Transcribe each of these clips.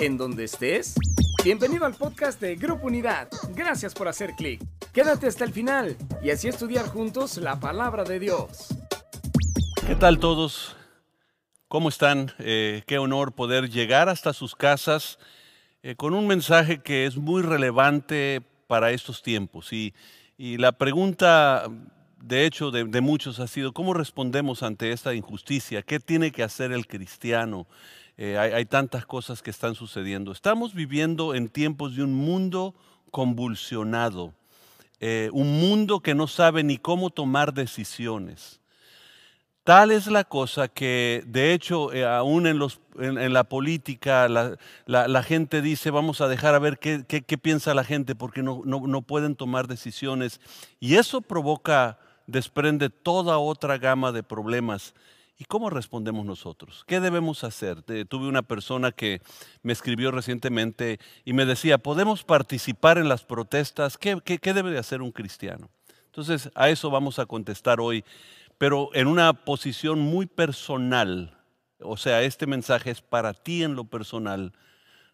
en donde estés. Bienvenido al podcast de Grupo Unidad. Gracias por hacer clic. Quédate hasta el final y así estudiar juntos la palabra de Dios. ¿Qué tal todos? ¿Cómo están? Eh, qué honor poder llegar hasta sus casas eh, con un mensaje que es muy relevante para estos tiempos. Y, la pregunta, de hecho, de, de, muchos ha sido, ¿cómo respondemos ante esta injusticia? ¿Qué tiene que hacer el cristiano? Eh, hay, tantas cosas que están sucediendo. Estamos viviendo en tiempos de un mundo convulsionado, eh, un mundo que no sabe ni cómo tomar decisiones. Tal es la cosa que, de hecho, eh, aún en, la política, la, gente dice, vamos a dejar a ver qué, qué, piensa la gente, porque no, pueden tomar decisiones. Y eso provoca, desprende toda otra gama de problemas. ¿Y cómo respondemos nosotros? ¿Qué debemos hacer? tuve una persona que me escribió recientemente y me decía, ¿podemos participar en las protestas? ¿Qué, qué, debe de hacer un cristiano? Entonces, a eso vamos a contestar hoy pero en una posición muy personal. O sea, este mensaje es para ti en lo personal,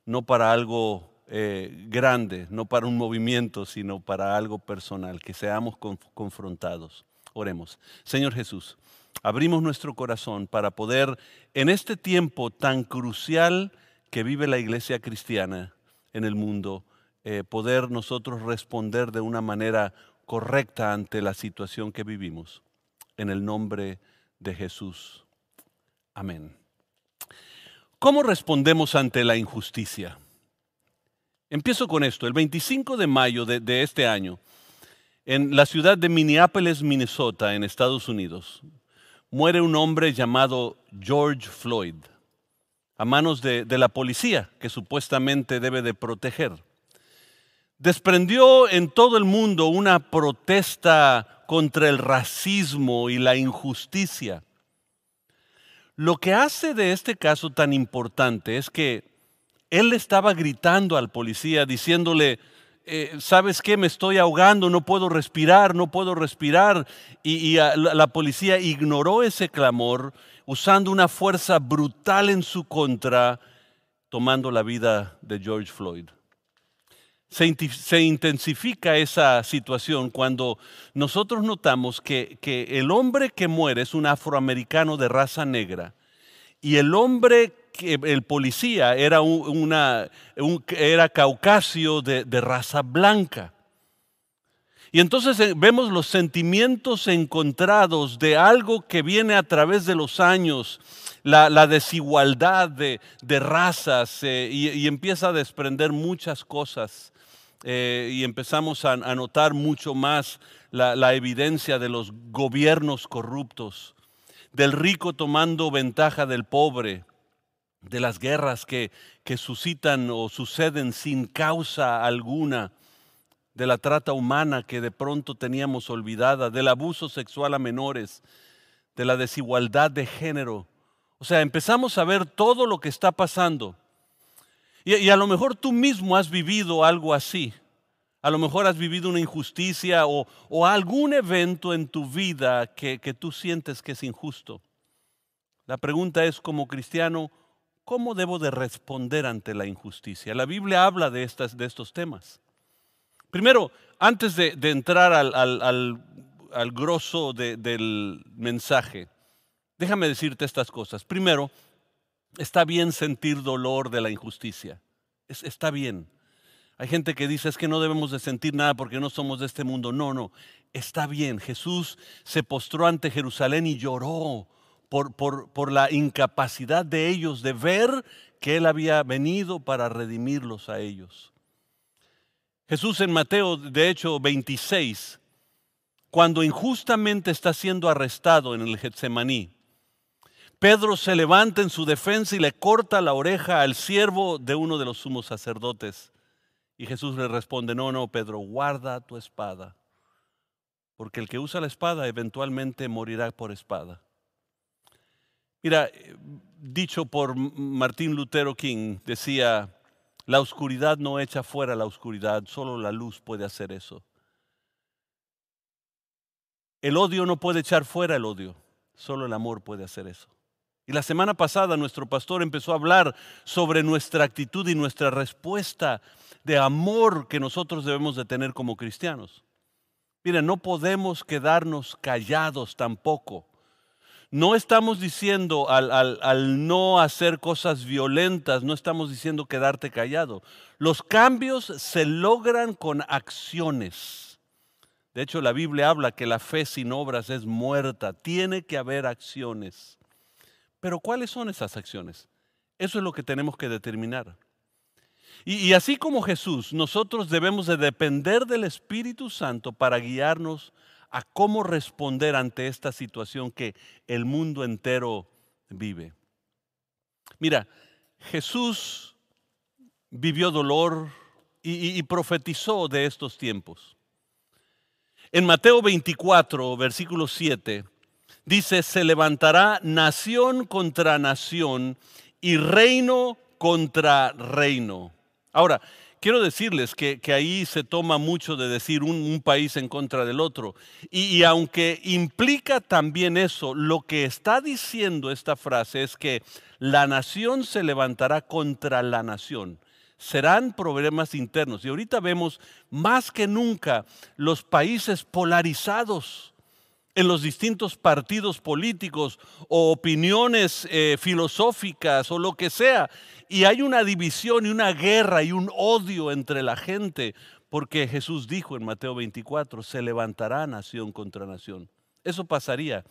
no para algo eh, grande, no para un movimiento, sino para algo personal, que seamos conf confrontados. Oremos. Señor Jesús, abrimos nuestro corazón para poder, en este tiempo tan crucial que vive la iglesia cristiana en el mundo, eh, poder nosotros responder de una manera correcta ante la situación que vivimos en el nombre de Jesús. Amén. ¿Cómo respondemos ante la injusticia? Empiezo con esto. El 25 de mayo de, de, este año, en la ciudad de Minneapolis, Minnesota, en Estados Unidos, muere un hombre llamado George Floyd a manos de, la policía que supuestamente debe de proteger. Desprendió en todo el mundo una protesta contra el racismo y la injusticia. Lo que hace de este caso tan importante es que él estaba gritando al policía diciéndole, eh, ¿sabes qué? Me estoy ahogando, no puedo respirar, no puedo respirar. Y, y la, policía ignoró ese clamor usando una fuerza brutal en su contra, tomando la vida de George Floyd se, intensifica esa situación cuando nosotros notamos que, que, el hombre que muere es un afroamericano de raza negra y el hombre, el policía, era, una, un, era caucasio de, raza blanca. Y entonces eh, vemos los sentimientos encontrados de algo que viene a través de los años, la, desigualdad de, razas, eh, y, empieza a desprender muchas cosas eh, y empezamos a, notar mucho más la evidencia de los gobiernos corruptos, del rico tomando ventaja del pobre, de las guerras que, que suscitan o suceden sin causa alguna, de la trata humana que de pronto teníamos olvidada, del abuso sexual a menores, de la desigualdad de género. O sea, empezamos a ver todo lo que está pasando. Y, a lo mejor tú mismo has vivido algo así. A lo mejor has vivido una injusticia o, o algún evento en tu vida que, que, tú sientes que es injusto. La pregunta es, como cristiano, ¿cómo debo de responder ante la injusticia? La Biblia habla de, estas, de estos temas. Primero, antes de, entrar al, al, al, grosso de, del mensaje, déjame decirte estas cosas. Primero, está bien sentir dolor de la injusticia. Es, está bien. Hay gente que dice es que no debemos de sentir nada porque no somos de este mundo. No, no, está bien. Jesús se postró ante Jerusalén y lloró por, por, por la incapacidad de ellos de ver que Él había venido para redimirlos a ellos. Jesús en Mateo, de hecho, 26, cuando injustamente está siendo arrestado en el Getsemaní, Pedro se levanta en su defensa y le corta la oreja al siervo de uno de los sumos sacerdotes. Y Jesús le responde, no, no, Pedro, guarda tu espada, porque el que usa la espada eventualmente morirá por espada. Mira, dicho por Martín Lutero King, decía, la oscuridad no echa fuera la oscuridad, solo la luz puede hacer eso. El odio no puede echar fuera el odio, solo el amor puede hacer eso. Y la semana pasada nuestro pastor empezó a hablar sobre nuestra actitud y nuestra respuesta de amor que nosotros debemos de tener como cristianos. Miren, no podemos quedarnos callados tampoco. No estamos diciendo al, no hacer cosas violentas, no estamos diciendo quedarte callado. Los cambios se logran con acciones. De hecho, la Biblia habla que la fe sin obras es muerta. Tiene que haber acciones. Pero ¿cuáles son esas acciones? Eso es lo que tenemos que determinar. Y, así como Jesús, nosotros debemos de depender del Espíritu Santo para guiarnos a cómo responder ante esta situación que el mundo entero vive. Mira, Jesús vivió dolor y, profetizó de estos tiempos. En Mateo 24, versículo 7, dice, se levantará nación contra nación y reino contra reino. Ahora, quiero decirles que, ahí se toma mucho de decir un, país en contra del otro. Y, y, aunque implica también eso, lo que está diciendo esta frase es que la nación se levantará contra la nación. Serán problemas internos. Y ahorita vemos más que nunca los países polarizados en los distintos partidos políticos o opiniones eh, filosóficas o lo que sea. Y hay una división y una guerra y un odio entre la gente, porque Jesús dijo en Mateo 24, se levantará nación contra nación. Eso pasaría.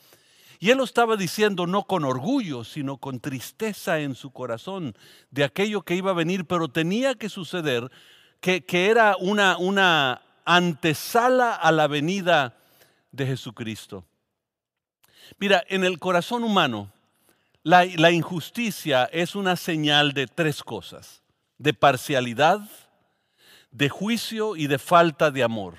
Y él lo estaba diciendo no con orgullo, sino con tristeza en su corazón de aquello que iba a venir, pero tenía que suceder, que, era una, una antesala a la venida de Jesucristo. Mira, en el corazón humano, la, injusticia es una señal de tres cosas, de parcialidad, de juicio y de falta de amor.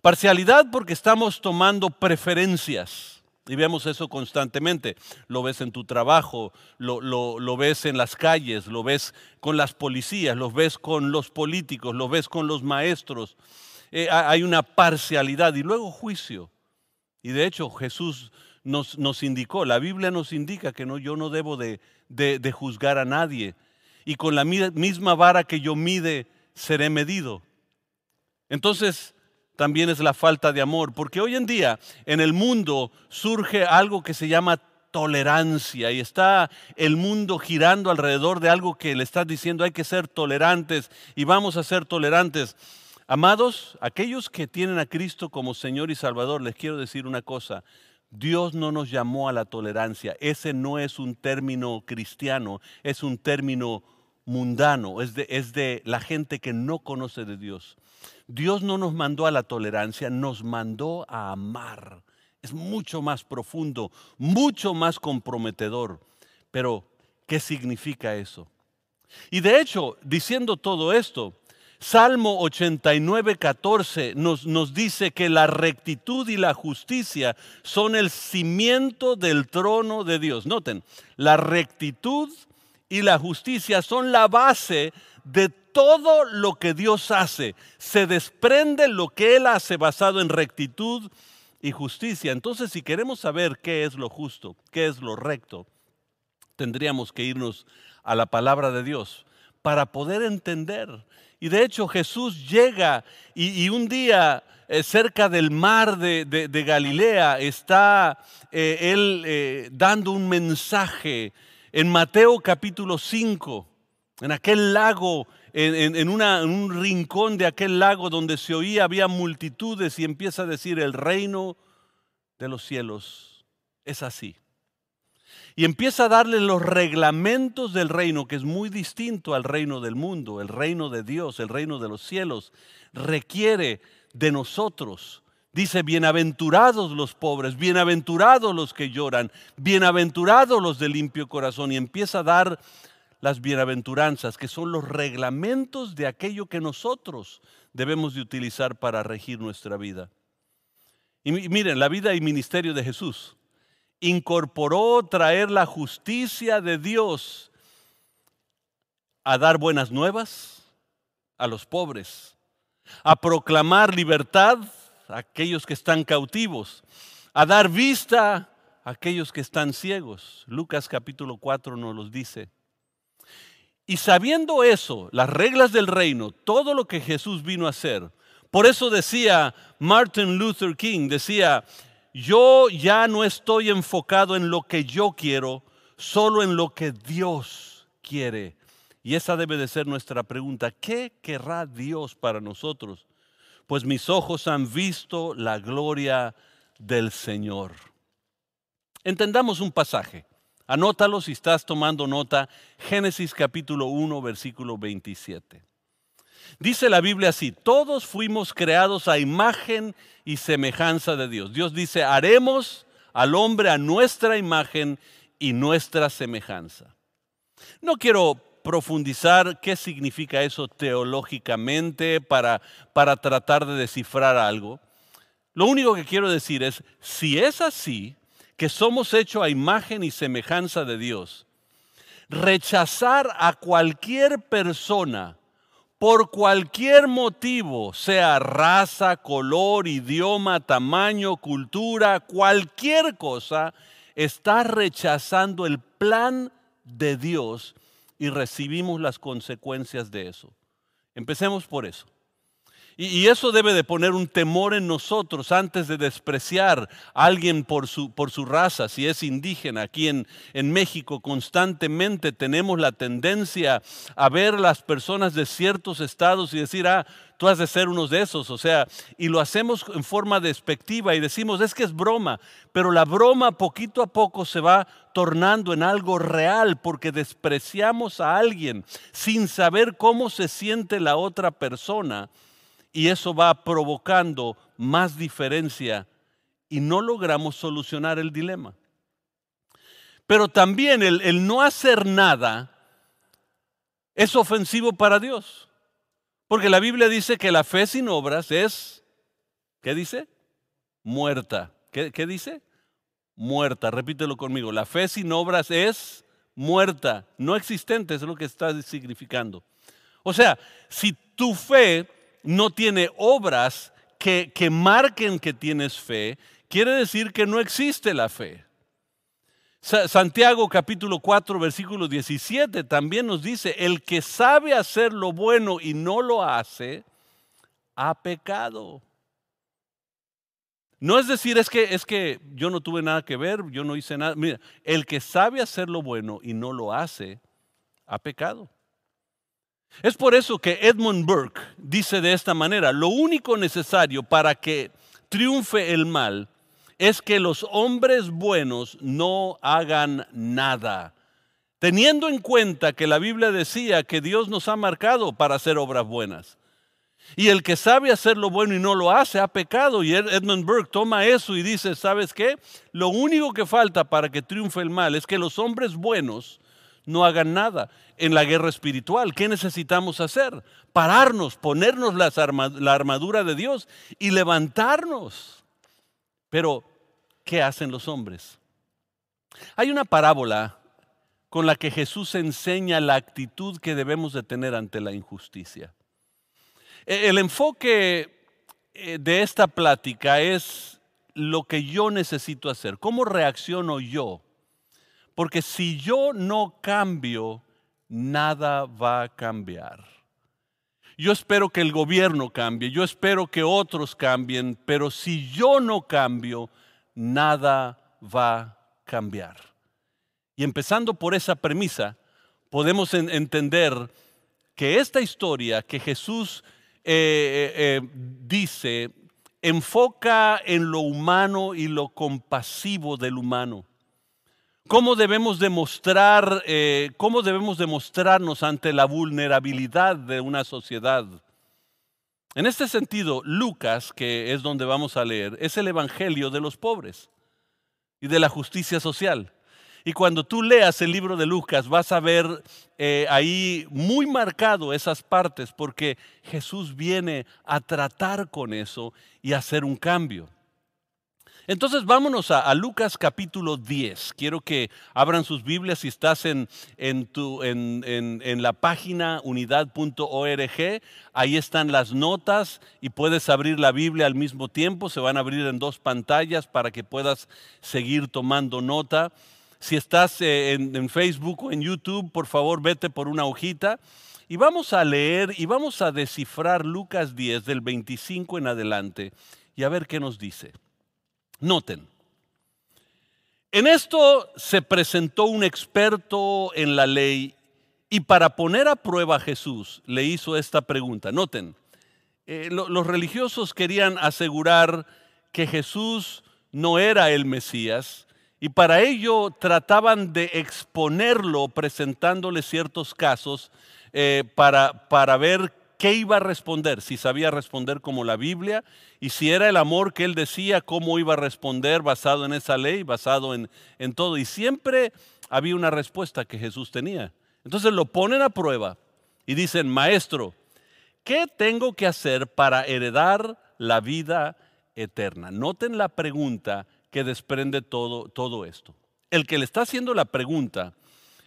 Parcialidad porque estamos tomando preferencias. Y vemos eso constantemente. Lo ves en tu trabajo, lo, lo, lo, ves en las calles, lo ves con las policías, lo ves con los políticos, lo ves con los maestros, eh, hay una parcialidad y luego juicio. Y de hecho Jesús nos, nos indicó, la Biblia nos indica que yo no debo de, de, juzgar a nadie. Y con la misma vara que yo mide, seré medido. Entonces, también es la falta de amor, porque hoy en día en el mundo surge algo que se llama tolerancia y está el mundo girando alrededor de algo que le estás diciendo hay que ser tolerantes y vamos a ser tolerantes. Amados, aquellos que tienen a Cristo como Señor y Salvador, les quiero decir una cosa. Dios no nos llamó a la tolerancia. Ese no es un término cristiano, es un término mundano, es de, la gente que no conoce de Dios. Dios no nos mandó a la tolerancia, nos mandó a amar. Es mucho más profundo, mucho más comprometedor. Pero, ¿qué significa eso? Y de hecho, diciendo todo esto, Salmo 89, 14 nos, nos dice que la rectitud y la justicia son el cimiento del trono de Dios. Noten, la rectitud y la justicia son la base de todo lo que Dios hace. Se desprende lo que Él hace basado en rectitud y justicia. Entonces, si queremos saber qué es lo justo, qué es lo recto, tendríamos que irnos a la palabra de Dios para poder entender y de hecho Jesús llega y, un día eh, cerca del mar de, Galilea está eh, él eh, dando un mensaje en Mateo capítulo 5, en aquel lago, en, en un rincón de aquel lago donde se oía, había multitudes y empieza a decir, el reino de los cielos es así y empieza a darle los reglamentos del reino, que es muy distinto al reino del mundo, el reino de Dios, el reino de los cielos, requiere de nosotros. Dice, bienaventurados los pobres, bienaventurados los que lloran, bienaventurados los de limpio corazón, y empieza a dar las bienaventuranzas, que son los reglamentos de aquello que nosotros debemos de utilizar para regir nuestra vida. Y miren, la vida y ministerio de Jesús incorporó traer la justicia de Dios a dar buenas nuevas a los pobres, a proclamar libertad a aquellos que están cautivos, a dar vista aquellos que están ciegos. Lucas capítulo 4 nos los dice. Y sabiendo eso, las reglas del reino, todo lo que Jesús vino a hacer, por eso decía Martin Luther King, decía, yo ya no estoy enfocado en lo que yo quiero, solo en lo que Dios quiere. Y esa debe de ser nuestra pregunta. ¿Qué querrá Dios para nosotros? Pues mis ojos han visto la gloria del Señor. Entendamos un pasaje. Anótalo si estás tomando nota. Génesis capítulo 1, versículo 27. Dice la Biblia así, todos fuimos creados a imagen y semejanza de Dios. Dios dice, haremos al hombre a nuestra imagen y nuestra semejanza. No quiero profundizar qué significa eso teológicamente para, para tratar de descifrar algo. Lo único que quiero decir es, si es así, que somos hechos a imagen y semejanza de Dios, rechazar a cualquier persona por cualquier motivo, sea raza, color, idioma, tamaño, cultura, cualquier cosa, está rechazando el plan de Dios y recibimos las consecuencias de eso. Empecemos por eso. Y, eso debe de poner un temor en nosotros antes de despreciar a alguien por su, por su raza, si es indígena. Aquí en, en México constantemente tenemos la tendencia a ver las personas de ciertos estados y decir, ah, tú has de ser uno de esos. O sea, y lo hacemos en forma despectiva y decimos, es que es broma, pero la broma poquito a poco se va tornando en algo real porque despreciamos a alguien sin saber cómo se siente la otra persona y eso va provocando más diferencia y no logramos solucionar el dilema. Pero también el, no hacer nada es ofensivo para Dios. Porque la Biblia dice que la fe sin obras es, ¿qué dice? Muerta. ¿Qué, qué dice? Muerta. Repítelo conmigo. La fe sin obras es muerta, no existente, es lo que está significando. O sea, si tu fe no tiene obras que, que marquen que tienes fe, quiere decir que no existe la fe. Santiago capítulo 4 versículo 17 también nos dice, el que sabe hacer lo bueno y no lo hace, ha pecado. No es decir, es que, es que yo no tuve nada que ver, yo no hice nada. Mira, el que sabe hacer lo bueno y no lo hace, ha pecado. Es por eso que Edmund Burke dice de esta manera, lo único necesario para que triunfe el mal es que los hombres buenos no hagan nada. Teniendo en cuenta que la Biblia decía que Dios nos ha marcado para hacer obras buenas. Y el que sabe hacer lo bueno y no lo hace ha pecado. Y Edmund Burke toma eso y dice, ¿sabes qué? Lo único que falta para que triunfe el mal es que los hombres buenos no hagan nada. En la guerra espiritual, ¿qué necesitamos hacer? Pararnos, ponernos la armadura de Dios y levantarnos. Pero, ¿qué hacen los hombres? Hay una parábola con la que Jesús enseña la actitud que debemos de tener ante la injusticia. E, el enfoque eh, de esta plática es lo que yo necesito hacer, cómo reacciono yo porque si yo no cambio, nada va a cambiar. Yo espero que el gobierno cambie, yo espero que otros cambien, pero si yo no cambio, nada va a cambiar. Y empezando por esa premisa, podemos entender que esta historia que Jesús eh, eh, eh, dice enfoca en lo humano y lo compasivo del humano. ¿Cómo debemos demostrar, eh, cómo debemos demostrarnos ante la vulnerabilidad de una sociedad? En este sentido, Lucas, que es donde vamos a leer, es el Evangelio de los pobres y de la justicia social. Y cuando tú leas el libro de Lucas vas a ver eh, ahí muy marcado esas partes porque Jesús viene a tratar con eso y a hacer un cambio. Entonces vámonos a, Lucas capítulo 10. Quiero que abran sus Biblias si estás en, en, en la página unidad.org. Ahí están las notas y puedes abrir la Biblia al mismo tiempo. Se van a abrir en dos pantallas para que puedas seguir tomando nota. Si estás eh, en, Facebook o en YouTube, por favor vete por una hojita y vamos a leer y vamos a descifrar Lucas 10 del 25 en adelante y a ver qué nos dice. Noten, en esto se presentó un experto en la ley y para poner a prueba a Jesús le hizo esta pregunta. Noten, eh, los religiosos querían asegurar que Jesús no era el Mesías y para ello trataban de exponerlo presentándole ciertos casos eh, para, para ver qué iba a responder, si sabía responder como la Biblia y si era el amor que él decía, cómo iba a responder basado en esa ley, basado en, en todo. Y siempre había una respuesta que Jesús tenía. Entonces lo ponen a prueba y dicen, maestro, ¿qué tengo que hacer para heredar la vida eterna? Noten la pregunta que desprende todo, todo esto. El que le está haciendo la pregunta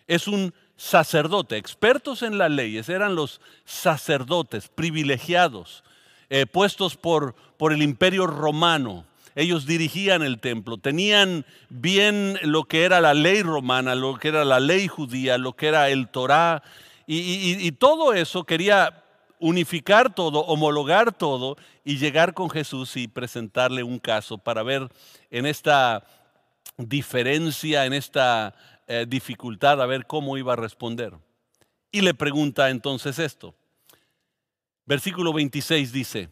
es un sacerdote, expertos en las leyes, eran los sacerdotes privilegiados, eh, puestos por, por el imperio romano. Ellos dirigían el templo, tenían bien lo que era la ley romana, lo que era la ley judía, lo que era el Torá, y, todo eso quería unificar todo, homologar todo y llegar con Jesús y presentarle un caso para ver en esta diferencia, en esta eh, dificultad a ver cómo iba a responder. Y le pregunta entonces esto. Versículo 26 dice,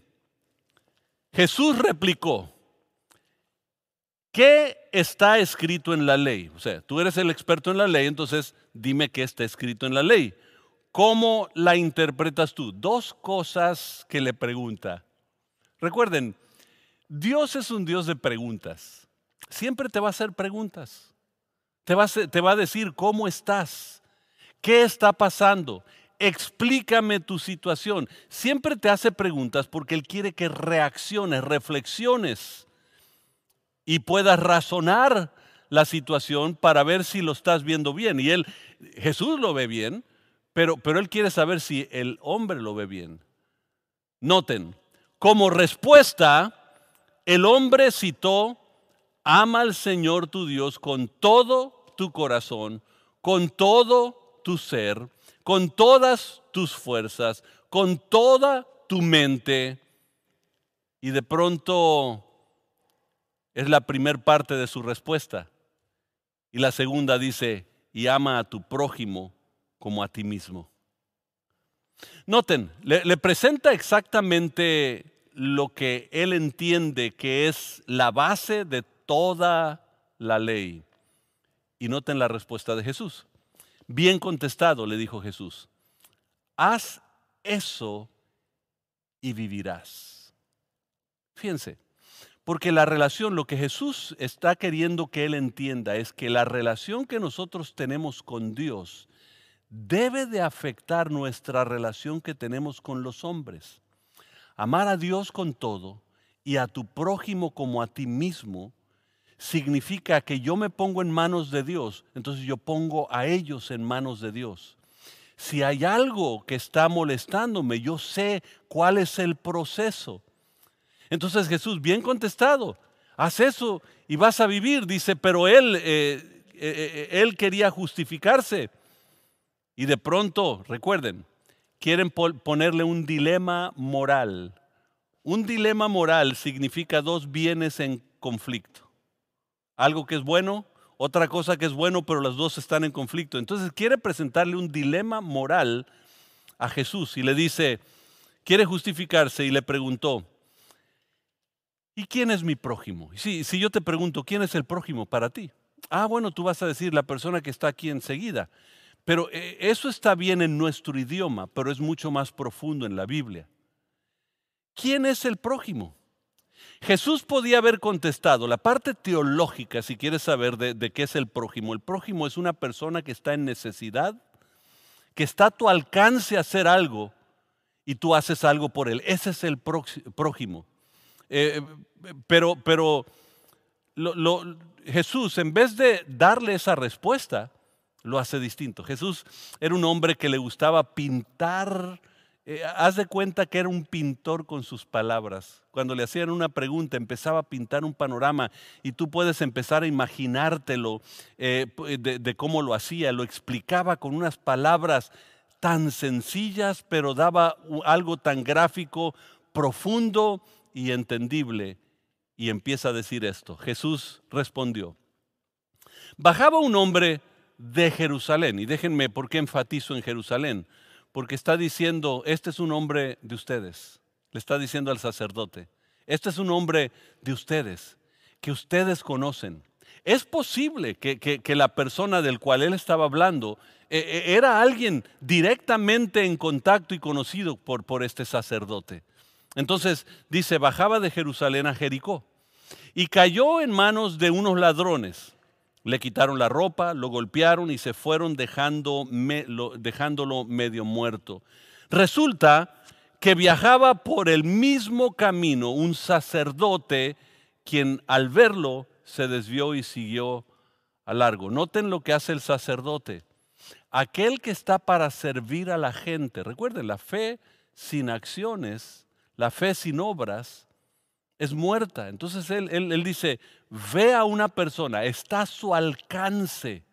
Jesús replicó, ¿qué está escrito en la ley? O sea, tú eres el experto en la ley, entonces dime qué está escrito en la ley. ¿Cómo la interpretas tú? Dos cosas que le pregunta. Recuerden, Dios es un Dios de preguntas. Siempre te va a hacer preguntas. Te va, a, decir cómo estás, qué está pasando, explícame tu situación. Siempre te hace preguntas porque Él quiere que reacciones, reflexiones y puedas razonar la situación para ver si lo estás viendo bien. Y Él, Jesús lo ve bien, pero, pero Él quiere saber si el hombre lo ve bien. Noten, como respuesta, el hombre citó, ama al Señor tu Dios con todo tu corazón, con todo tu ser, con todas tus fuerzas, con toda tu mente. Y de pronto es la primer parte de su respuesta. Y la segunda dice, y ama a tu prójimo como a ti mismo. Noten, le, le, presenta exactamente lo que él entiende que es la base de toda la ley. Y noten la respuesta de Jesús. Bien contestado, le dijo Jesús. Haz eso y vivirás. Fíjense, porque la relación, lo que Jesús está queriendo que Él entienda es que la relación que nosotros tenemos con Dios debe de afectar nuestra relación que tenemos con los hombres. Amar a Dios con todo y a tu prójimo como a ti mismo significa que yo me pongo en manos de Dios, entonces yo pongo a ellos en manos de Dios. Si hay algo que está molestándome, yo sé cuál es el proceso. Entonces Jesús, bien contestado, haz eso y vas a vivir, dice, pero él, eh, eh, eh, él quería justificarse. Y de pronto, recuerden, quieren ponerle un dilema moral. Un dilema moral significa dos bienes en conflicto algo que es bueno, otra cosa que es bueno, pero las dos están en conflicto. Entonces quiere presentarle un dilema moral a Jesús y le dice, quiere justificarse y le preguntó, ¿y quién es mi prójimo? Si, si yo te pregunto, ¿quién es el prójimo para ti? Ah, bueno, tú vas a decir la persona que está aquí enseguida. Pero eh, eso está bien en nuestro idioma, pero es mucho más profundo en la Biblia. ¿Quién es el prójimo? Jesús podía haber contestado la parte teológica, si quieres saber de, qué es el prójimo. El prójimo es una persona que está en necesidad, que está a tu alcance hacer algo y tú haces algo por él. Ese es el prójimo. Eh, pero, pero Jesús, en vez de darle esa respuesta, lo hace distinto. Jesús era un hombre que le gustaba pintar. Eh, haz de cuenta que era un pintor con sus palabras. Cuando le hacían una pregunta, empezaba a pintar un panorama y tú puedes empezar a imaginártelo eh, de, de cómo lo hacía. Lo explicaba con unas palabras tan sencillas, pero daba algo tan gráfico, profundo y entendible. Y empieza a decir esto. Jesús respondió. Bajaba un hombre de Jerusalén. Y déjenme por qué enfatizo en Jerusalén. Porque está diciendo, este es un hombre de ustedes. Le está diciendo al sacerdote, este es un hombre de ustedes, que ustedes conocen. Es posible que, la persona del cual él estaba hablando eh, eh, era alguien directamente en contacto y conocido por, por este sacerdote. Entonces dice, bajaba de Jerusalén a Jericó y cayó en manos de unos ladrones le quitaron la ropa, lo golpearon y se fueron dejándolo medio muerto. Resulta que viajaba por el mismo camino un sacerdote quien al verlo se desvió y siguió a largo. Noten lo que hace el sacerdote. Aquel que está para servir a la gente. Recuerden, la fe sin acciones, la fe sin obras, es muerta. Entonces él, dice, ve a una persona, está a su alcance.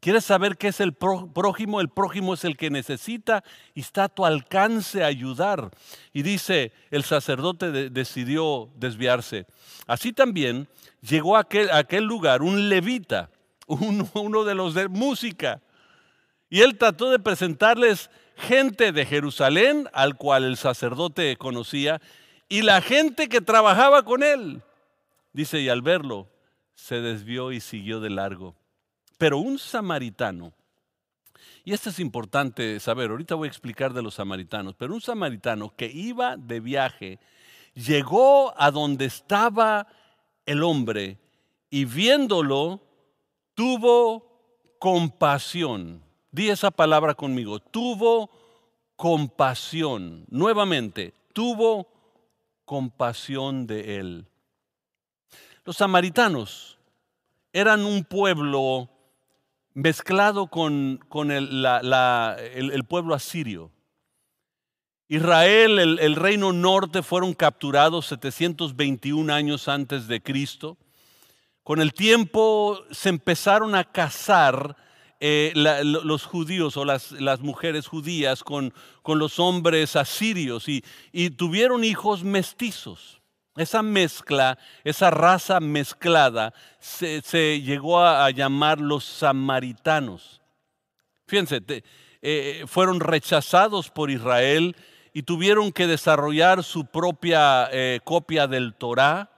¿Quieres saber qué es el prójimo? El prójimo es el que necesita y está a tu alcance a ayudar. Y dice, el sacerdote decidió desviarse. Así también llegó a aquel, aquel lugar un levita, uno, uno de los de música. Y él trató de presentarles gente de Jerusalén, al cual el sacerdote conocía, y la gente que trabajaba con él. Dice, y al verlo, se desvió y siguió de largo. Pero un samaritano, y esto es importante saber, ahorita voy a explicar de los samaritanos, pero un samaritano que iba de viaje, llegó a donde estaba el hombre y viéndolo, tuvo compasión. Di esa palabra conmigo, tuvo compasión. Nuevamente, tuvo compasión de él. Los samaritanos eran un pueblo mezclado con, el, pueblo asirio. Israel, el, el, reino norte, fueron capturados 721 años antes de Cristo. Con el tiempo se empezaron a casar eh, los judíos o las, mujeres judías con, los hombres asirios y, tuvieron hijos mestizos. Esa mezcla, esa raza mezclada, se, llegó a, llamar los samaritanos. Fíjense, eh, fueron rechazados por Israel y tuvieron que desarrollar su propia eh, copia del Torah,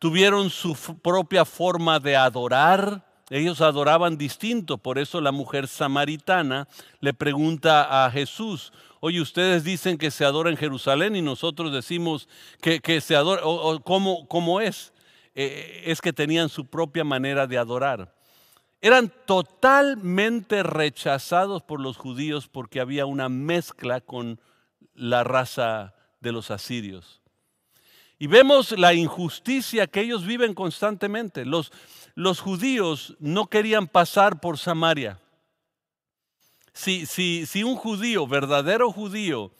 tuvieron su propia forma de adorar, ellos adoraban distinto, por eso la mujer samaritana le pregunta a Jesús, oye, ustedes dicen que se adora en Jerusalén y nosotros decimos que, se adora, o, ¿cómo, es? Eh, es que tenían su propia manera de adorar. Eran totalmente rechazados por los judíos porque había una mezcla con la raza de los asirios. Y vemos la injusticia que ellos viven constantemente. Los, los judíos no querían pasar por Samaria. Si, si, si un judío, verdadero judío,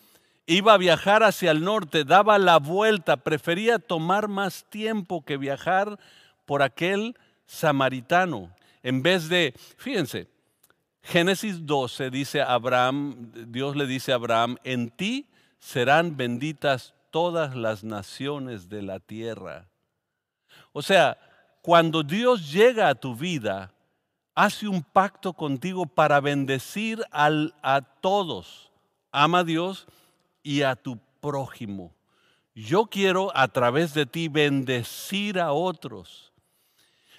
iba a viajar hacia el norte, daba la vuelta, prefería tomar más tiempo que viajar por aquel samaritano. En vez de, fíjense, Génesis 12 dice a Abraham, Dios le dice a Abraham, en ti serán benditas todas las naciones de la tierra. O sea, cuando Dios llega a tu vida, hace un pacto contigo para bendecir a todos. Ama a Dios y a tu prójimo. Yo quiero a través de ti bendecir a otros.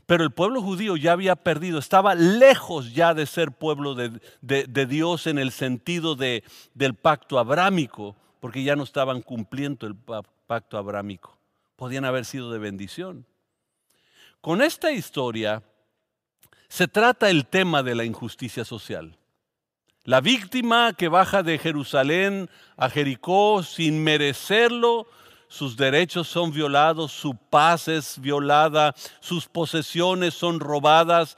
Pero el pueblo judío ya había perdido, estaba lejos ya de ser pueblo de, Dios en el sentido de, del pacto abrámico, porque ya no estaban cumpliendo el pacto abrámico. Podían haber sido de bendición. Con esta historia se trata el tema de la injusticia social. La víctima que baja de Jerusalén a Jericó sin merecerlo, sus derechos son violados, su paz es violada, sus posesiones son robadas.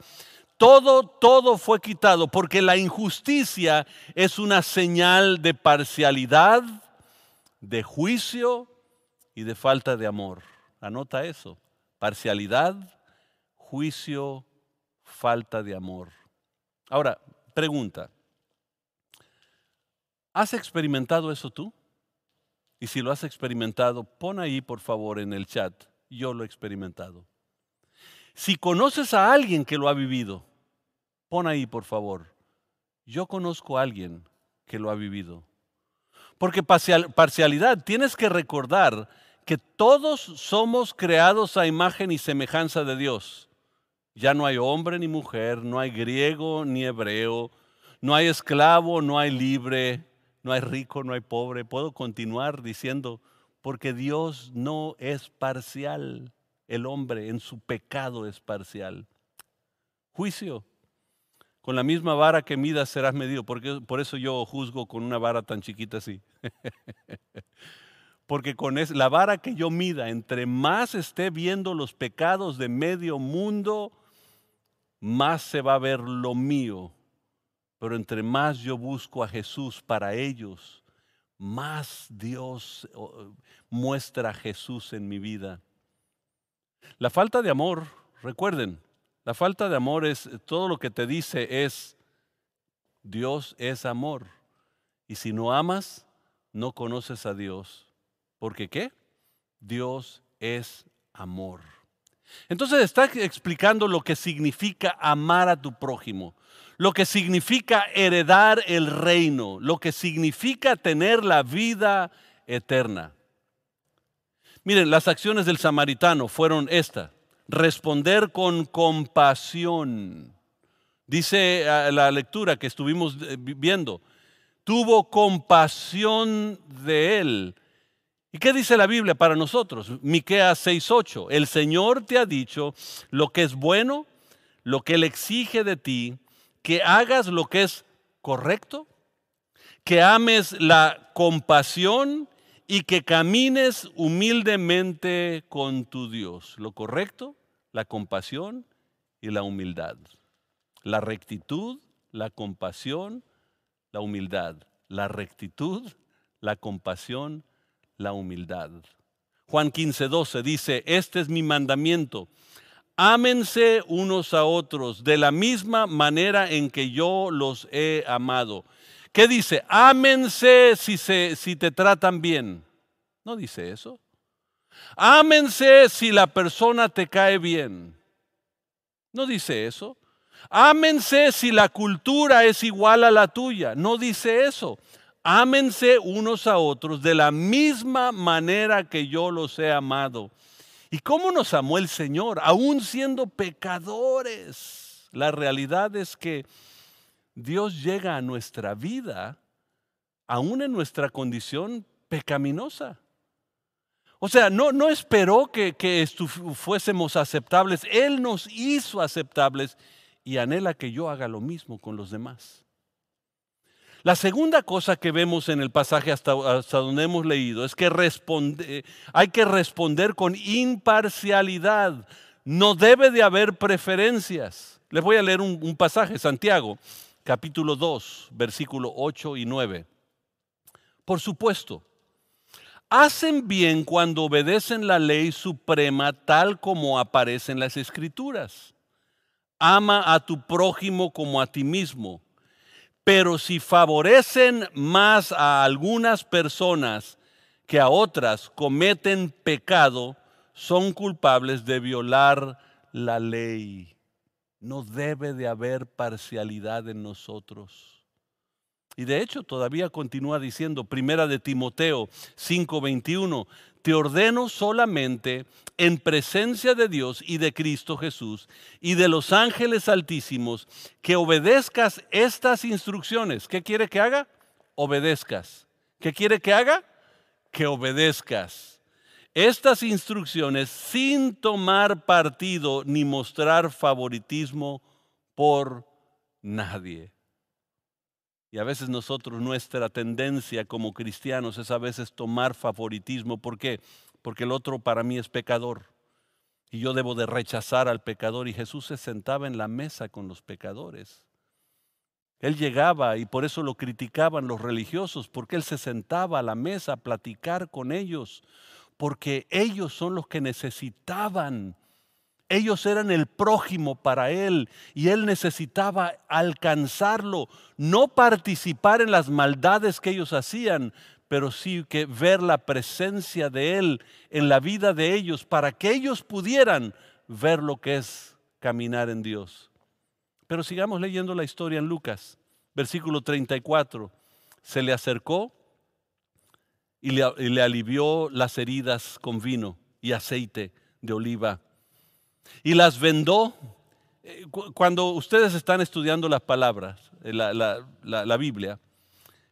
Todo, todo fue quitado porque la injusticia es una señal de parcialidad, de juicio y de falta de amor. Anota eso. Parcialidad, juicio, falta de amor. Ahora, pregunta. ¿Has experimentado eso tú? Y si lo has experimentado, pon ahí por favor en el chat, yo lo he experimentado. Si conoces a alguien que lo ha vivido, pon ahí por favor, yo conozco a alguien que lo ha vivido. Porque parcialidad, tienes que recordar que todos somos creados a imagen y semejanza de Dios. Ya no hay hombre ni mujer, no hay griego ni hebreo, no hay esclavo, no hay libre, no hay rico, no hay pobre. Puedo continuar diciendo, porque Dios no es parcial. El hombre en su pecado es parcial. Juicio. Con la misma vara que midas serás medido. Porque, por eso yo juzgo con una vara tan chiquita así. Porque con la vara que yo mida, entre más esté viendo los pecados de medio mundo, más se va a ver lo mío. Pero entre más yo busco a Jesús para ellos, más Dios muestra a Jesús en mi vida. La falta de amor, recuerden, la falta de amor es, todo lo que te dice es, Dios es amor. Y si no amas, no conoces a Dios. Porque qué? Dios es amor. Entonces está explicando lo que significa amar a tu prójimo, lo que significa heredar el reino, lo que significa tener la vida eterna. Miren, las acciones del samaritano fueron estas. Responder con compasión. Dice ah, la lectura que estuvimos eh, viendo, tuvo compasión de él ¿Y qué dice la Biblia para nosotros? Miqueas 6:8. El Señor te ha dicho lo que es bueno, lo que Él exige de ti, que hagas lo que es correcto, que ames la compasión y que camines humildemente con tu Dios. Lo correcto, la compasión y la humildad. La rectitud, la compasión, la humildad. La rectitud, la compasión, la humildad. Juan 15, 12 dice, este es mi mandamiento. Ámense unos a otros de la misma manera en que yo los he amado. ¿Qué dice? Ámense si, se, si te tratan bien. No dice eso. Ámense si la persona te cae bien. No dice eso. Ámense si la cultura es igual a la tuya. No dice eso ámense unos a otros de la misma manera que yo los he amado. ¿Y cómo nos amó el Señor? Aún siendo pecadores. La realidad es que Dios llega a nuestra vida, aún en nuestra condición pecaminosa. O sea, no, no esperó que, que fuésemos aceptables. Él nos hizo aceptables y anhela que yo haga lo mismo con los demás. La segunda cosa que vemos en el pasaje hasta, donde hemos leído es que hay que responder con imparcialidad. No debe de haber preferencias. Les voy a leer un, un pasaje, Santiago, capítulo 2, versículo 8 y 9. Por supuesto, hacen bien cuando obedecen la ley suprema tal como aparece en las escrituras. Ama a tu prójimo como a ti mismo. Pero si favorecen más a algunas personas que a otras cometen pecado, son culpables de violar la ley. No debe de haber parcialidad en nosotros. Y de hecho todavía continúa diciendo, primera de Timoteo 5:21, te ordeno solamente en presencia de Dios y de Cristo Jesús y de los ángeles altísimos que obedezcas estas instrucciones. ¿Qué quiere que haga? Obedezcas. ¿Qué quiere que haga? Que obedezcas. Estas instrucciones sin tomar partido ni mostrar favoritismo por nadie. Y a veces nosotros, nuestra tendencia como cristianos es a veces tomar favoritismo. ¿Por qué? Porque el otro para mí es pecador. Y yo debo de rechazar al pecador. Y Jesús se sentaba en la mesa con los pecadores. Él llegaba y por eso lo criticaban los religiosos, porque él se sentaba a la mesa a platicar con ellos, porque ellos son los que necesitaban ellos eran el prójimo para él y él necesitaba alcanzarlo, no participar en las maldades que ellos hacían, pero sí que ver la presencia de él en la vida de ellos para que ellos pudieran ver lo que es caminar en Dios. Pero sigamos leyendo la historia en Lucas, versículo 34. Se le acercó y le, y le alivió las heridas con vino y aceite de oliva y las vendó. Eh, cuando ustedes están estudiando las palabras, eh, la, Biblia,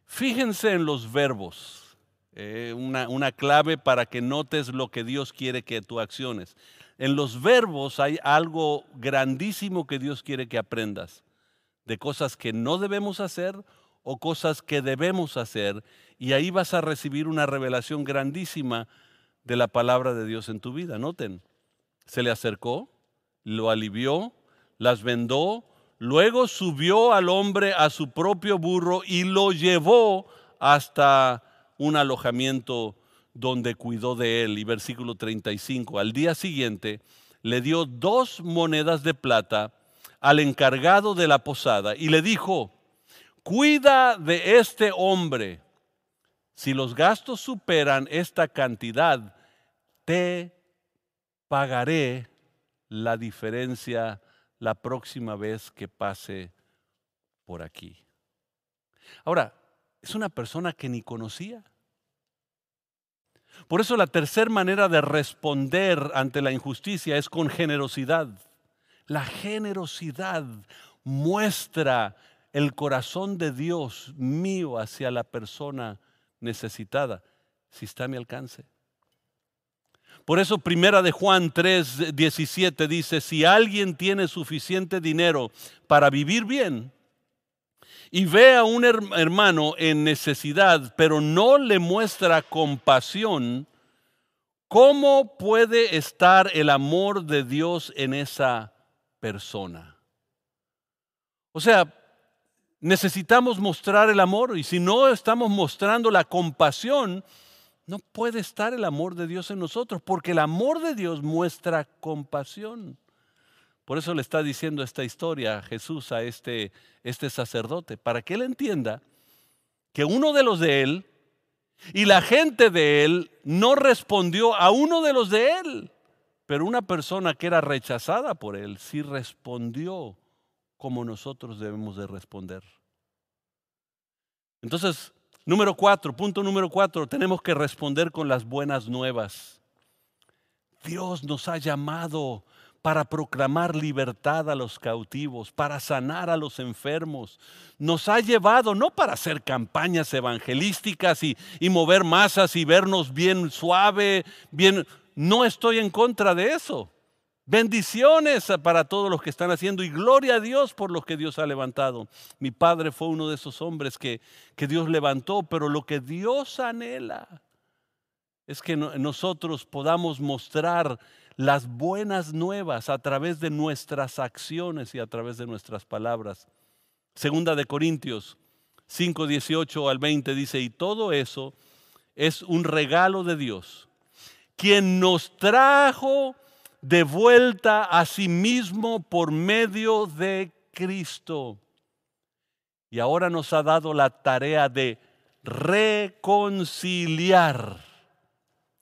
fíjense en los verbos. Eh, una, una, clave para que notes lo que Dios quiere que tú acciones. En los verbos hay algo grandísimo que Dios quiere que aprendas, de cosas que no debemos hacer o cosas que debemos hacer, y ahí vas a recibir una revelación grandísima de la palabra de Dios en tu vida. Noten, se le acercó, lo alivió, las vendó, luego subió al hombre a su propio burro y lo llevó hasta un alojamiento donde cuidó de él. Y versículo 35, al día siguiente le dio dos monedas de plata al encargado de la posada y le dijo, cuida de este hombre. Si los gastos superan esta cantidad, te pagaré la diferencia la próxima vez que pase por aquí. Ahora, es una persona que ni conocía. Por eso la tercera manera de responder ante la injusticia es con generosidad. La generosidad muestra el corazón de Dios mío hacia la persona necesitada, si está a mi alcance. Por eso primera de Juan 3, 17 dice, si alguien tiene suficiente dinero para vivir bien y ve a un hermano en necesidad, pero no le muestra compasión, ¿cómo puede estar el amor de Dios en esa persona? O sea, necesitamos mostrar el amor y si no estamos mostrando la compasión, no puede estar el amor de Dios en nosotros, porque el amor de Dios muestra compasión. Por eso le está diciendo esta historia Jesús a este, este sacerdote, para que él entienda que uno de los de él y la gente de él no respondió a uno de los de él, pero una persona que era rechazada por él sí respondió como nosotros debemos de responder. Entonces, Número cuatro, punto número cuatro, tenemos que responder con las buenas nuevas. Dios nos ha llamado para proclamar libertad a los cautivos, para sanar a los enfermos. Nos ha llevado no para hacer campañas evangelísticas y, y mover masas y vernos bien suave, bien... No estoy en contra de eso. Bendiciones para todos los que están haciendo y gloria a Dios por los que Dios ha levantado. Mi padre fue uno de esos hombres que, que Dios levantó, pero lo que Dios anhela es que nosotros podamos mostrar las buenas nuevas a través de nuestras acciones y a través de nuestras palabras. Segunda de Corintios 5, 18 al 20 dice, y todo eso es un regalo de Dios, quien nos trajo de vuelta a sí mismo por medio de Cristo. Y ahora nos ha dado la tarea de reconciliar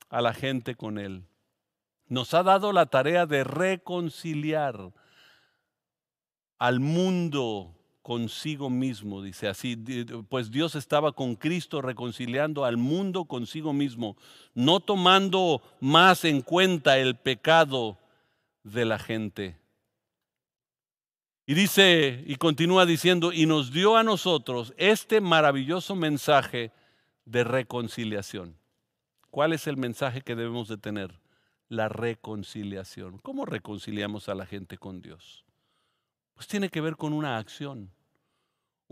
a la gente con Él. Nos ha dado la tarea de reconciliar al mundo consigo mismo, dice así, pues Dios estaba con Cristo reconciliando al mundo consigo mismo, no tomando más en cuenta el pecado de la gente. Y dice, y continúa diciendo, y nos dio a nosotros este maravilloso mensaje de reconciliación. ¿Cuál es el mensaje que debemos de tener? La reconciliación. ¿Cómo reconciliamos a la gente con Dios? Pues tiene que ver con una acción.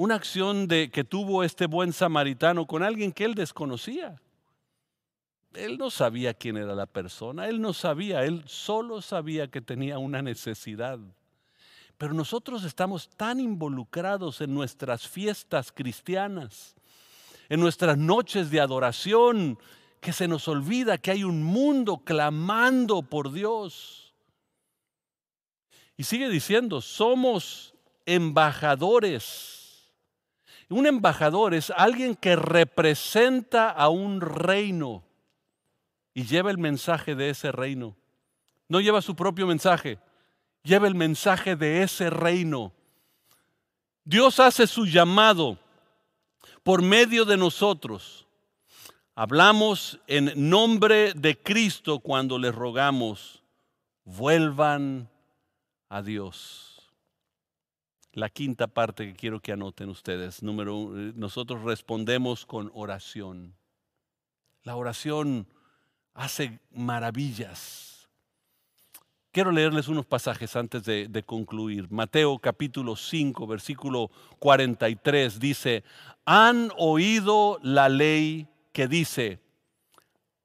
Una acción de, que tuvo este buen samaritano con alguien que él desconocía. Él no sabía quién era la persona, él no sabía, él solo sabía que tenía una necesidad. Pero nosotros estamos tan involucrados en nuestras fiestas cristianas, en nuestras noches de adoración, que se nos olvida que hay un mundo clamando por Dios. Y sigue diciendo, somos embajadores. Un embajador es alguien que representa a un reino y lleva el mensaje de ese reino. No lleva su propio mensaje, lleva el mensaje de ese reino. Dios hace su llamado por medio de nosotros. Hablamos en nombre de Cristo cuando les rogamos, vuelvan a Dios. La quinta parte que quiero que anoten ustedes, número uno, nosotros respondemos con oración. La oración hace maravillas. Quiero leerles unos pasajes antes de, de, concluir. Mateo capítulo 5, versículo 43 dice, han oído la ley que dice,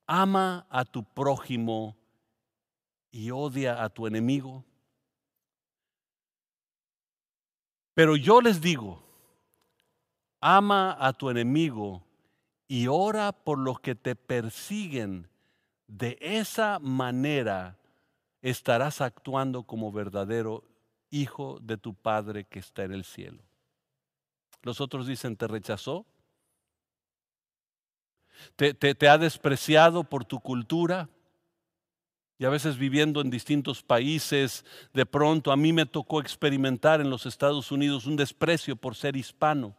ama a tu prójimo y odia a tu enemigo. Pero yo les digo, ama a tu enemigo y ora por los que te persiguen. De esa manera estarás actuando como verdadero hijo de tu Padre que está en el cielo. Los otros dicen, te rechazó, te, te, ha despreciado por tu cultura. Y a veces viviendo en distintos países, de pronto a mí me tocó experimentar en los Estados Unidos un desprecio por ser hispano.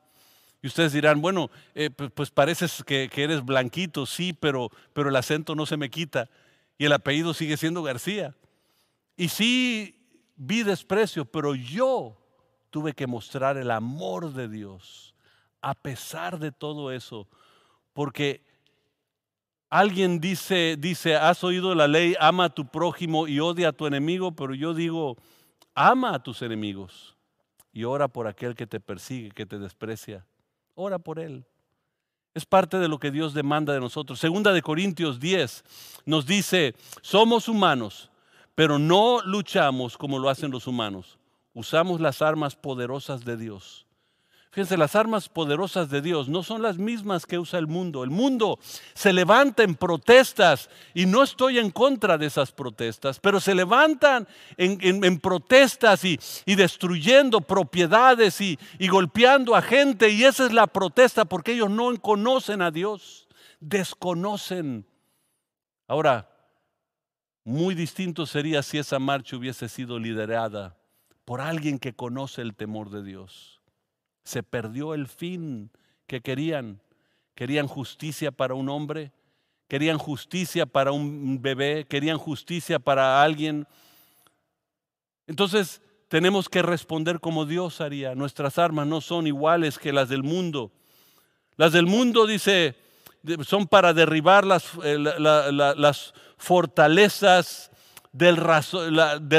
Y ustedes dirán, bueno, eh, pues, pareces que, que, eres blanquito, sí, pero, pero el acento no se me quita y el apellido sigue siendo García. Y sí vi desprecio, pero yo tuve que mostrar el amor de Dios a pesar de todo eso, porque alguien dice, dice, has oído la ley, ama a tu prójimo y odia a tu enemigo, pero yo digo, ama a tus enemigos y ora por aquel que te persigue, que te desprecia. Ora por él. Es parte de lo que Dios demanda de nosotros. Segunda de Corintios 10 nos dice, somos humanos, pero no luchamos como lo hacen los humanos. Usamos las armas poderosas de Dios Fíjense, las armas poderosas de Dios no son las mismas que usa el mundo. El mundo se levanta en protestas y no estoy en contra de esas protestas, pero se levantan en, protestas y, destruyendo propiedades y, y golpeando a gente y esa es la protesta porque ellos no conocen a Dios, desconocen. Ahora, muy distinto sería si esa marcha hubiese sido liderada por alguien que conoce el temor de Dios se perdió el fin que querían. Querían justicia para un hombre, querían justicia para un bebé, querían justicia para alguien. Entonces tenemos que responder como Dios haría. Nuestras armas no son iguales que las del mundo. Las del mundo, dice, son para derribar las, eh, fortalezas del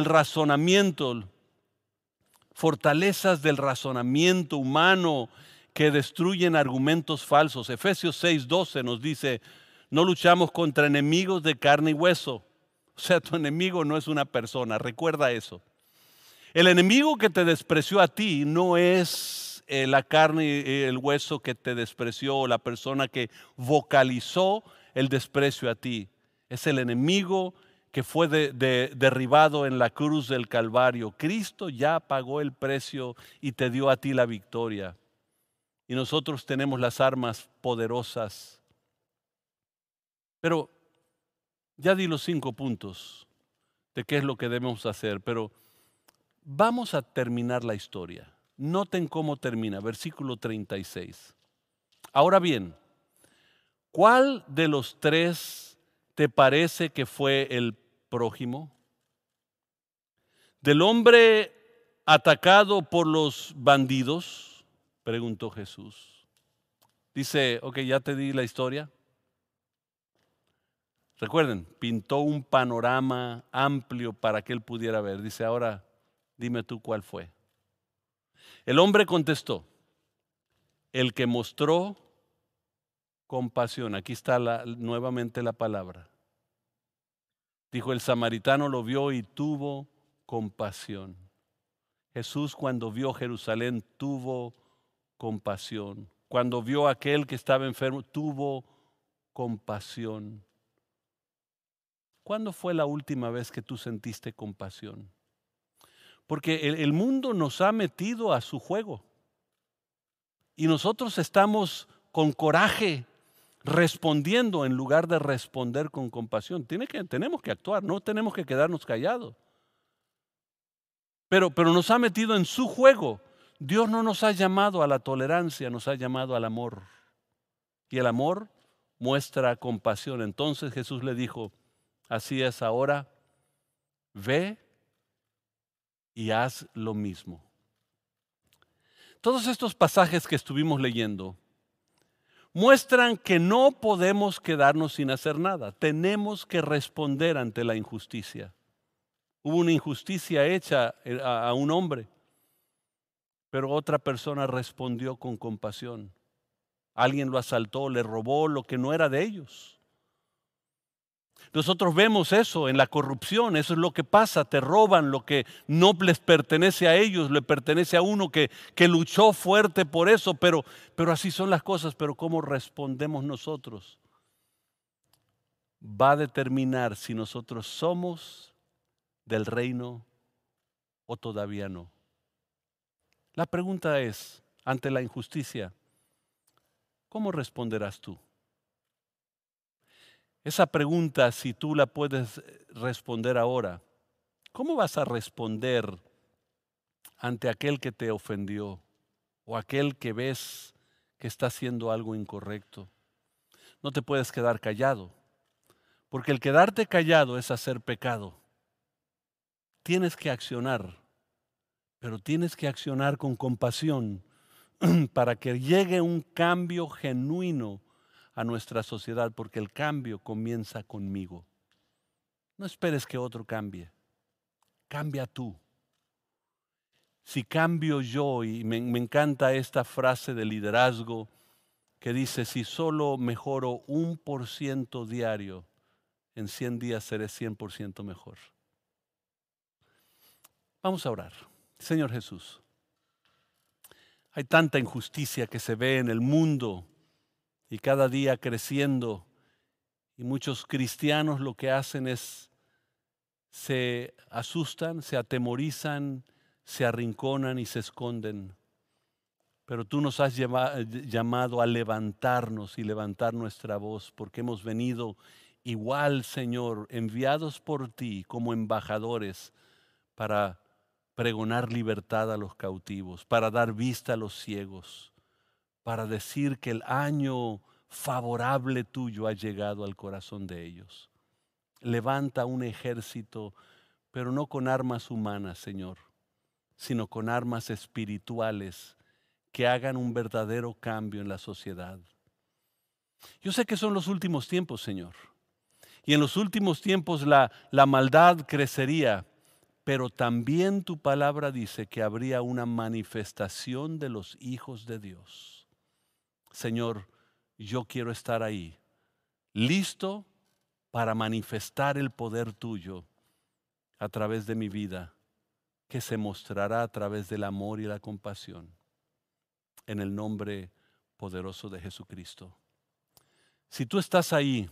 razonamiento fortalezas del razonamiento humano que destruyen argumentos falsos. Efesios 6:12 nos dice, no luchamos contra enemigos de carne y hueso. O sea, tu enemigo no es una persona, recuerda eso. El enemigo que te despreció a ti no es eh, la carne y el hueso que te despreció la persona que vocalizó el desprecio a ti. Es el enemigo que fue derribado en la cruz del Calvario. Cristo ya pagó el precio y te dio a ti la victoria. Y nosotros tenemos las armas poderosas. Pero ya di los cinco puntos de qué es lo que debemos hacer, pero vamos a terminar la historia. Noten cómo termina, versículo 36. Ahora bien, ¿cuál de los tres te parece que fue el prójimo? ¿Del hombre atacado por los bandidos? Preguntó Jesús. Dice, ok, ya te di la historia. Recuerden, pintó un panorama amplio para que él pudiera ver. Dice, ahora dime tú cuál fue. El hombre contestó, el que mostró compasión. Aquí está nuevamente la palabra. Dijo, el samaritano lo vio y tuvo compasión. Jesús cuando vio Jerusalén tuvo compasión. Cuando vio a aquel que estaba enfermo, tuvo compasión. ¿Cuándo fue la última vez que tú sentiste compasión? Porque el, mundo nos ha metido a su juego. Y nosotros estamos con coraje respondiendo en lugar de responder con compasión. Tiene que, tenemos que actuar, no tenemos que quedarnos callados. Pero, pero nos ha metido en su juego. Dios no nos ha llamado a la tolerancia, nos ha llamado al amor. Y el amor muestra compasión. Entonces Jesús le dijo, así es ahora, ve y haz lo mismo. Todos estos pasajes que estuvimos leyendo muestran que no podemos quedarnos sin hacer nada. Tenemos que responder ante la injusticia. Hubo una injusticia hecha eh, a, un hombre, pero otra persona respondió con compasión. Alguien lo asaltó, le robó lo que no era de ellos. Nosotros vemos eso en la corrupción, eso es lo que pasa, te roban lo que no les pertenece a ellos, le pertenece a uno que, que luchó fuerte por eso, pero, pero así son las cosas, pero ¿cómo respondemos nosotros? Va a determinar si nosotros somos del reino o todavía no. La pregunta es, ante la injusticia, ¿cómo responderás tú? Esa pregunta, si tú la puedes responder ahora, ¿cómo vas a responder ante aquel que te ofendió o aquel que ves que está haciendo algo incorrecto? No te puedes quedar callado, porque el quedarte callado es hacer pecado. Tienes que accionar, pero tienes que accionar con compasión para que llegue un cambio genuino a nuestra sociedad porque el cambio comienza conmigo. No esperes que otro cambie. Cambia tú. Si cambio yo, y me, encanta esta frase de liderazgo que dice, si solo mejoro un por ciento diario, en 100 días seré 100% mejor. Vamos a orar. Señor Jesús, hay tanta injusticia que se ve en el mundo y cada día creciendo. Y muchos cristianos lo que hacen es se asustan, se atemorizan, se arrinconan y se esconden. Pero tú nos has llamado a levantarnos y levantar nuestra voz porque hemos venido igual, Señor, enviados por ti como embajadores para pregonar libertad a los cautivos, para dar vista a los ciegos, para decir que el año favorable tuyo ha llegado al corazón de ellos. Levanta un ejército, pero no con armas humanas, Señor, sino con armas espirituales que hagan un verdadero cambio en la sociedad. Yo sé que son los últimos tiempos, Señor. Y en los últimos tiempos la, la maldad crecería, pero también tu palabra dice que habría una manifestación de los hijos de Dios. Señor, yo quiero estar ahí, listo para manifestar el poder tuyo a través de mi vida, que se mostrará a través del amor y la compasión. En el nombre poderoso de Jesucristo. Si tú estás ahí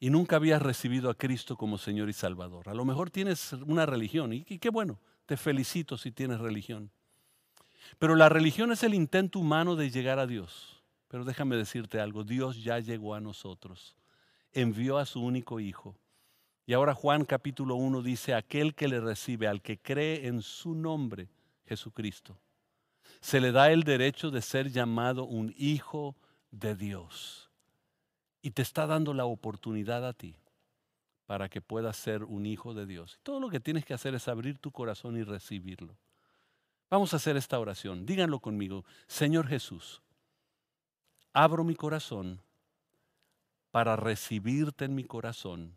y nunca habías recibido a Cristo como Señor y Salvador, a lo mejor tienes una religión, y qué bueno, te felicito si tienes religión. Pero la religión es el intento humano de llegar a Dios. Pero déjame decirte algo, Dios ya llegó a nosotros. Envió a su único Hijo. Y ahora Juan capítulo 1 dice, aquel que le recibe, al que cree en su nombre, Jesucristo, se le da el derecho de ser llamado un hijo de Dios. Y te está dando la oportunidad a ti para que puedas ser un hijo de Dios. Todo lo que tienes que hacer es abrir tu corazón y recibirlo. Vamos a hacer esta oración. Díganlo conmigo. Señor Jesús, abro mi corazón para recibirte en mi corazón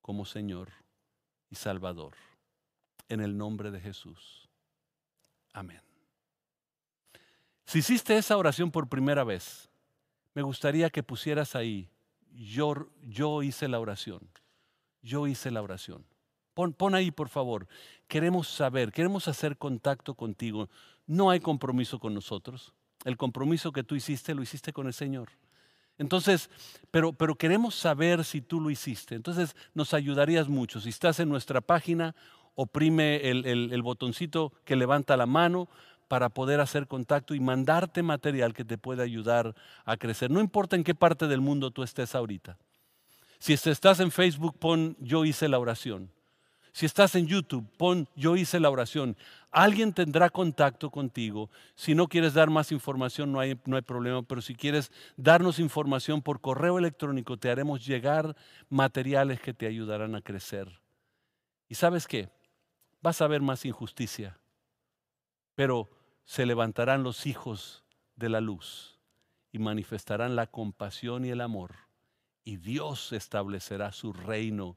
como Señor y Salvador. En el nombre de Jesús. Amén. Si hiciste esa oración por primera vez, me gustaría que pusieras ahí, yo, yo hice la oración, yo hice la oración. Pon, pon, ahí, por favor. Queremos saber, queremos hacer contacto contigo. No hay compromiso con nosotros. El compromiso que tú hiciste, lo hiciste con el Señor. Entonces, pero, pero queremos saber si tú lo hiciste. Entonces, nos ayudarías mucho. Si estás en nuestra página, oprime el, el botoncito que levanta la mano para poder hacer contacto y mandarte material que te pueda ayudar a crecer. No importa en qué parte del mundo tú estés ahorita. Si estás en Facebook, pon yo hice la oración. Si estás en YouTube, pon yo hice la oración. Alguien tendrá contacto contigo. Si no quieres dar más información, no hay, no hay problema, pero si quieres darnos información por correo electrónico, te haremos llegar materiales que te ayudarán a crecer. ¿Y sabes qué? Vas a ver más injusticia, pero se levantarán los hijos de la luz y manifestarán la compasión y el amor, y Dios establecerá su reino